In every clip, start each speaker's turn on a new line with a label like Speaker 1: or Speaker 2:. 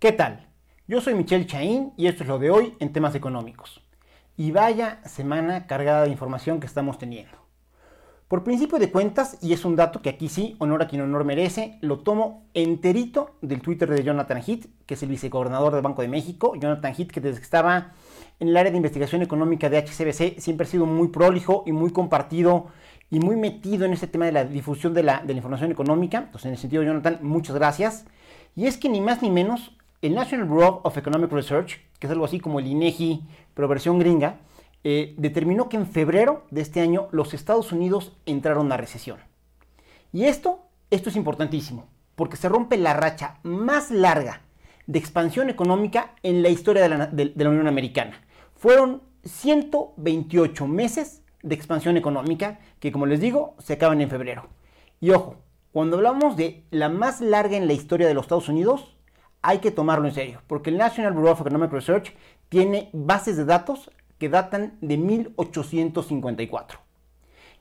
Speaker 1: ¿Qué tal? Yo soy Michelle Chaín y esto es lo de hoy en temas económicos. Y vaya semana cargada de información que estamos teniendo. Por principio de cuentas, y es un dato que aquí sí, honor a quien honor merece, lo tomo enterito del Twitter de Jonathan Heath, que es el vicegobernador del Banco de México. Jonathan Heath, que desde que estaba en el área de investigación económica de HCBC, siempre ha sido muy prolijo y muy compartido y muy metido en este tema de la difusión de la, información económica. Entonces, en el sentido, Jonathan, muchas gracias. Y es que ni más ni menos, el National Bureau of Economic Research, que es algo así como el INEGI, pero versión gringa, eh, determinó que en febrero de este año los Estados Unidos entraron a recesión. Y esto, esto es importantísimo, porque se rompe la racha más larga de expansión económica en la historia de la, de la Unión Americana. Fueron 128 meses de expansión económica que, como les digo, se acaban en febrero. Y ojo, cuando hablamos de la más larga en la historia de los Estados Unidos, hay que tomarlo en serio, porque el National Bureau of Economic Research tiene bases de datos que datan de 1854.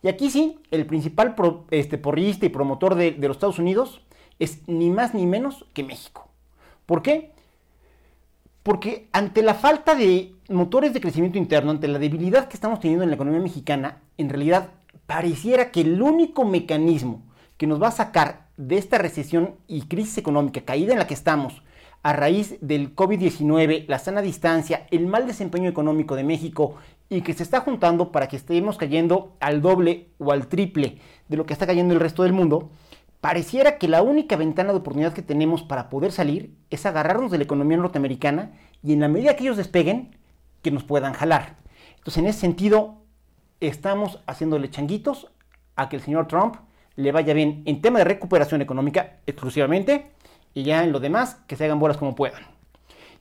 Speaker 1: Y aquí sí, el principal este, porrista y promotor de, de los Estados Unidos es ni más ni menos que México. ¿Por qué? Porque ante la falta de motores de crecimiento interno, ante la debilidad que estamos teniendo en la economía mexicana, en realidad pareciera que el único mecanismo que nos va a sacar de esta recesión y crisis económica, caída en la que estamos, a raíz del COVID-19, la sana distancia, el mal desempeño económico de México y que se está juntando para que estemos cayendo al doble o al triple de lo que está cayendo el resto del mundo, pareciera que la única ventana de oportunidad que tenemos para poder salir es agarrarnos de la economía norteamericana y en la medida que ellos despeguen, que nos puedan jalar. Entonces, en ese sentido, estamos haciéndole changuitos a que el señor Trump le vaya bien en tema de recuperación económica exclusivamente y ya en lo demás que se hagan bolas como puedan.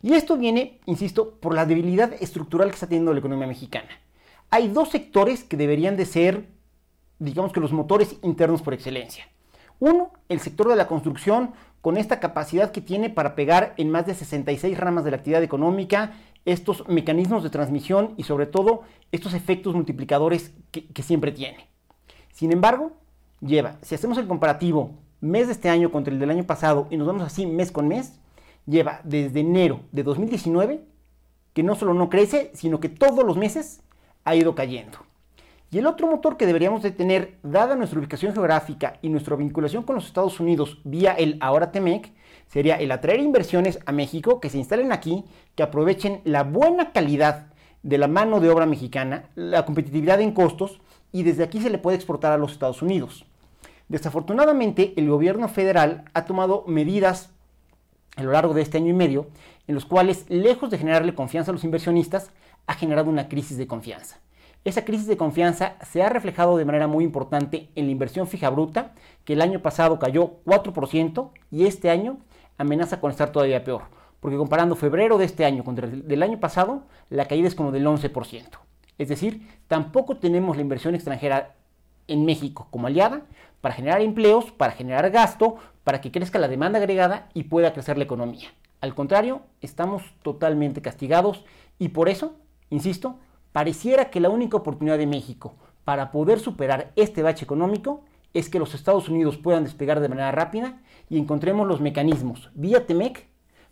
Speaker 1: Y esto viene, insisto, por la debilidad estructural que está teniendo la economía mexicana. Hay dos sectores que deberían de ser, digamos que los motores internos por excelencia. Uno, el sector de la construcción, con esta capacidad que tiene para pegar en más de 66 ramas de la actividad económica, estos mecanismos de transmisión y sobre todo estos efectos multiplicadores que, siempre tiene. Sin embargo, lleva, si hacemos el comparativo mes de este año contra el del año pasado y nos vamos así mes con mes, lleva desde enero de 2019 que no solo no crece, sino que todos los meses ha ido cayendo. Y el otro motor que deberíamos de tener, dada nuestra ubicación geográfica y nuestra vinculación con los Estados Unidos vía el ahora TEMEC, sería el atraer inversiones a México que se instalen aquí, que aprovechen la buena calidad de la mano de obra mexicana, la competitividad en costos y desde aquí se le puede exportar a los Estados Unidos. Desafortunadamente, el gobierno federal ha tomado medidas a lo largo de este año y medio en los cuales, lejos de generarle confianza a los inversionistas, ha generado una crisis de confianza. Esa crisis de confianza se ha reflejado de manera muy importante en la inversión fija bruta, que el año pasado cayó 4% y este año amenaza con estar todavía peor, porque comparando febrero de este año con el del año pasado, la caída es como del 11%. Es decir, tampoco tenemos la inversión extranjera en México como aliada para generar empleos, para generar gasto, para que crezca la demanda agregada y pueda crecer la economía. Al contrario, estamos totalmente castigados y por eso, insisto, pareciera que la única oportunidad de México para poder superar este bache económico es que los Estados Unidos puedan despegar de manera rápida y encontremos los mecanismos vía TEMEC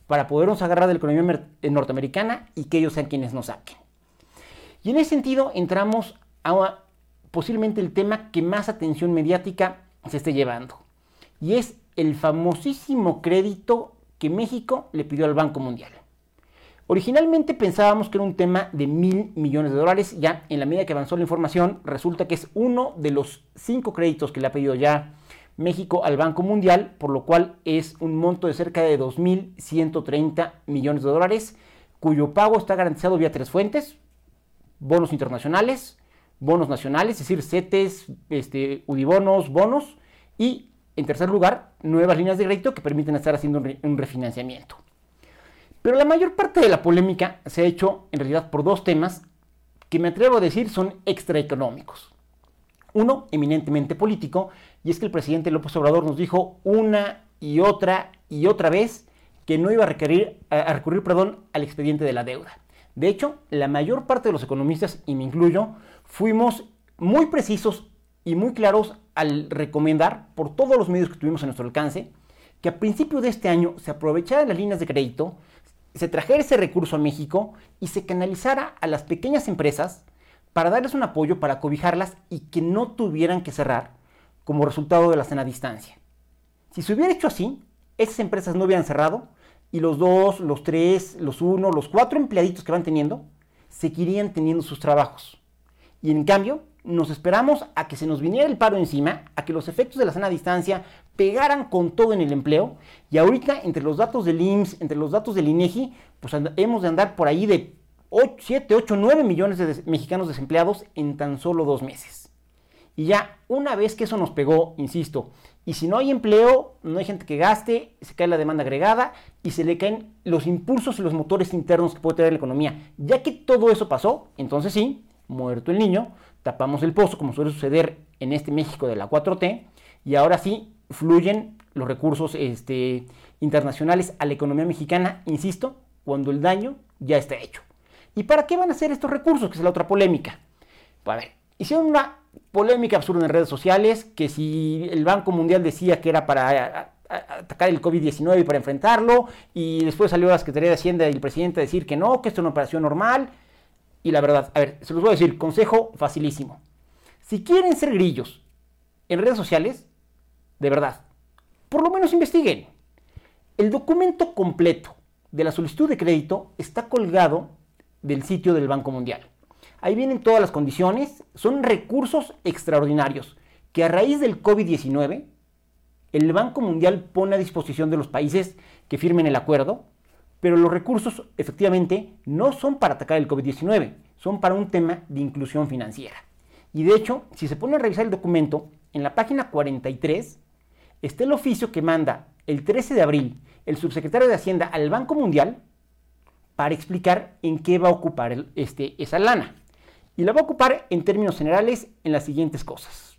Speaker 1: para podernos agarrar de la economía eh, norteamericana y que ellos sean quienes nos saquen. Y en ese sentido entramos a posiblemente el tema que más atención mediática se esté llevando. Y es el famosísimo crédito que México le pidió al Banco Mundial. Originalmente pensábamos que era un tema de mil millones de dólares. Ya en la medida que avanzó la información, resulta que es uno de los cinco créditos que le ha pedido ya México al Banco Mundial, por lo cual es un monto de cerca de 2.130 millones de dólares, cuyo pago está garantizado vía tres fuentes, bonos internacionales, bonos nacionales, es decir, CETES, este, UDIBONOS, bonos, y en tercer lugar, nuevas líneas de crédito que permiten estar haciendo un refinanciamiento. Pero la mayor parte de la polémica se ha hecho en realidad por dos temas que me atrevo a decir son extraeconómicos. Uno, eminentemente político, y es que el presidente López Obrador nos dijo una y otra y otra vez que no iba a, requerir, a recurrir perdón, al expediente de la deuda. De hecho, la mayor parte de los economistas, y me incluyo, fuimos muy precisos y muy claros al recomendar, por todos los medios que tuvimos a nuestro alcance, que a principio de este año se aprovecharan las líneas de crédito, se trajera ese recurso a México y se canalizara a las pequeñas empresas para darles un apoyo para cobijarlas y que no tuvieran que cerrar como resultado de la cena a distancia. Si se hubiera hecho así, esas empresas no hubieran cerrado y los dos, los tres, los uno, los cuatro empleaditos que van teniendo seguirían teniendo sus trabajos. Y en cambio, nos esperamos a que se nos viniera el paro encima, a que los efectos de la sana distancia pegaran con todo en el empleo. Y ahorita, entre los datos del IMSS, entre los datos del INEGI, pues hemos de andar por ahí de 7, 8, 9 millones de mexicanos desempleados en tan solo dos meses. Y ya, una vez que eso nos pegó, insisto, y si no hay empleo, no hay gente que gaste, se cae la demanda agregada y se le caen los impulsos y los motores internos que puede tener la economía. Ya que todo eso pasó, entonces sí, muerto el niño, tapamos el pozo, como suele suceder en este México de la 4T, y ahora sí fluyen los recursos este, internacionales a la economía mexicana, insisto, cuando el daño ya está hecho. ¿Y para qué van a ser estos recursos? Que es la otra polémica. A ver, hicieron una polémica absurda en redes sociales, que si el Banco Mundial decía que era para atacar el COVID-19 y para enfrentarlo, y después salió la Secretaría de Hacienda y el presidente a decir que no, que esto es una operación normal, y la verdad, a ver, se los voy a decir, consejo facilísimo. Si quieren ser grillos en redes sociales, de verdad, por lo menos investiguen. El documento completo de la solicitud de crédito está colgado del sitio del Banco Mundial. Ahí vienen todas las condiciones, son recursos extraordinarios que a raíz del COVID-19 el Banco Mundial pone a disposición de los países que firmen el acuerdo, pero los recursos efectivamente no son para atacar el COVID-19, son para un tema de inclusión financiera. Y de hecho, si se pone a revisar el documento, en la página 43 está el oficio que manda el 13 de abril el subsecretario de Hacienda al Banco Mundial para explicar en qué va a ocupar este, esa lana. Y la va a ocupar en términos generales en las siguientes cosas.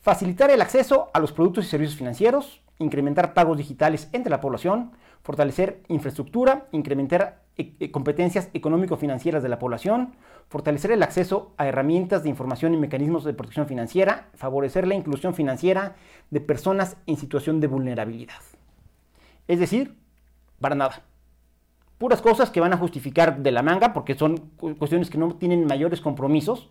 Speaker 1: Facilitar el acceso a los productos y servicios financieros, incrementar pagos digitales entre la población, fortalecer infraestructura, incrementar eh, eh, competencias económico-financieras de la población, fortalecer el acceso a herramientas de información y mecanismos de protección financiera, favorecer la inclusión financiera de personas en situación de vulnerabilidad. Es decir, para nada puras cosas que van a justificar de la manga porque son cuestiones que no tienen mayores compromisos.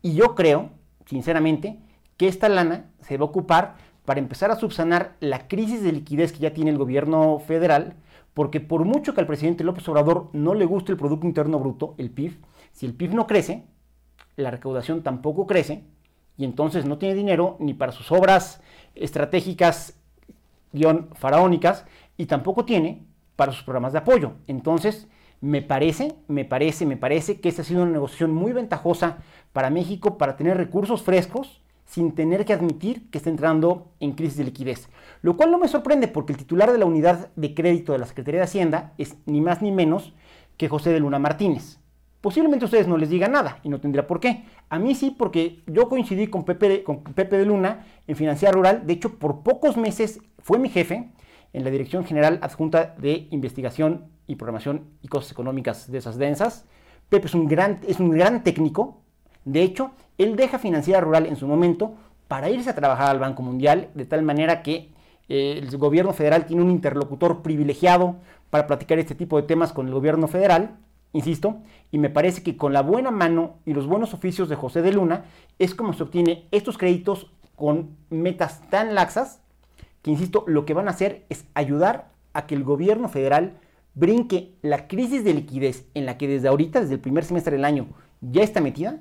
Speaker 1: Y yo creo, sinceramente, que esta lana se va a ocupar para empezar a subsanar la crisis de liquidez que ya tiene el gobierno federal, porque por mucho que al presidente López Obrador no le guste el Producto Interno Bruto, el PIB, si el PIB no crece, la recaudación tampoco crece, y entonces no tiene dinero ni para sus obras estratégicas, guion, faraónicas, y tampoco tiene para sus programas de apoyo. Entonces, me parece, me parece, me parece que esta ha sido una negociación muy ventajosa para México para tener recursos frescos sin tener que admitir que está entrando en crisis de liquidez. Lo cual no me sorprende porque el titular de la unidad de crédito de la Secretaría de Hacienda es ni más ni menos que José de Luna Martínez. Posiblemente ustedes no les diga nada y no tendría por qué. A mí sí, porque yo coincidí con Pepe, con Pepe de Luna en Financiera Rural. De hecho, por pocos meses fue mi jefe en la Dirección General Adjunta de Investigación y Programación y Cosas Económicas de esas densas. Pepe es un gran, es un gran técnico. De hecho, él deja Financiera Rural en su momento para irse a trabajar al Banco Mundial, de tal manera que eh, el gobierno federal tiene un interlocutor privilegiado para platicar este tipo de temas con el gobierno federal, insisto, y me parece que con la buena mano y los buenos oficios de José de Luna es como se obtiene estos créditos con metas tan laxas que, insisto, lo que van a hacer es ayudar a que el gobierno federal brinque la crisis de liquidez en la que desde ahorita, desde el primer semestre del año, ya está metida.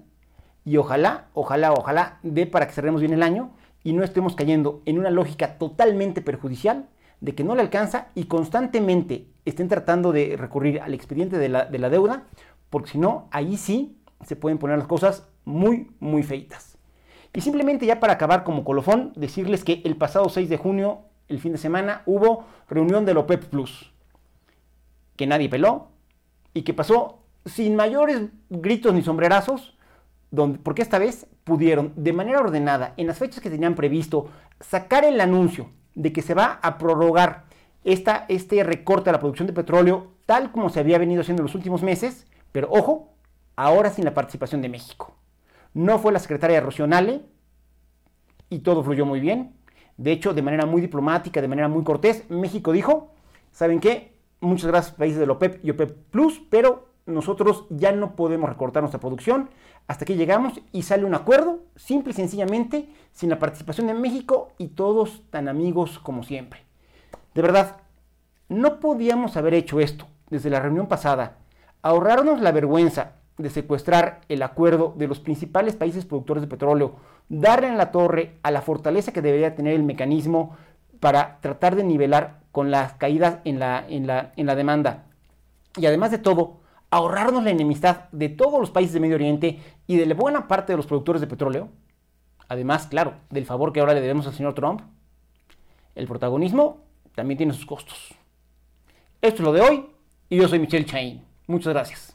Speaker 1: Y ojalá, ojalá, ojalá dé para que cerremos bien el año y no estemos cayendo en una lógica totalmente perjudicial de que no le alcanza y constantemente estén tratando de recurrir al expediente de la, de la deuda, porque si no, ahí sí se pueden poner las cosas muy, muy feitas. Y simplemente ya para acabar como colofón, decirles que el pasado 6 de junio, el fin de semana, hubo reunión del OPEP Plus, que nadie peló y que pasó sin mayores gritos ni sombrerazos, porque esta vez pudieron de manera ordenada, en las fechas que tenían previsto, sacar el anuncio de que se va a prorrogar esta, este recorte a la producción de petróleo tal como se había venido haciendo en los últimos meses, pero ojo, ahora sin la participación de México. No fue la secretaria Rosionale y todo fluyó muy bien. De hecho, de manera muy diplomática, de manera muy cortés, México dijo, ¿saben qué? Muchas gracias países de la OPEP y OPEP Plus, pero nosotros ya no podemos recortar nuestra producción. Hasta que llegamos y sale un acuerdo, simple y sencillamente, sin la participación de México y todos tan amigos como siempre. De verdad, no podíamos haber hecho esto desde la reunión pasada, ahorrarnos la vergüenza de secuestrar el acuerdo de los principales países productores de petróleo, darle en la torre a la fortaleza que debería tener el mecanismo para tratar de nivelar con las caídas en la, en la, en la demanda. Y además de todo, ahorrarnos la enemistad de todos los países de Medio Oriente y de la buena parte de los productores de petróleo. Además, claro, del favor que ahora le debemos al señor Trump. El protagonismo también tiene sus costos. Esto es lo de hoy y yo soy Michelle Chain. Muchas gracias.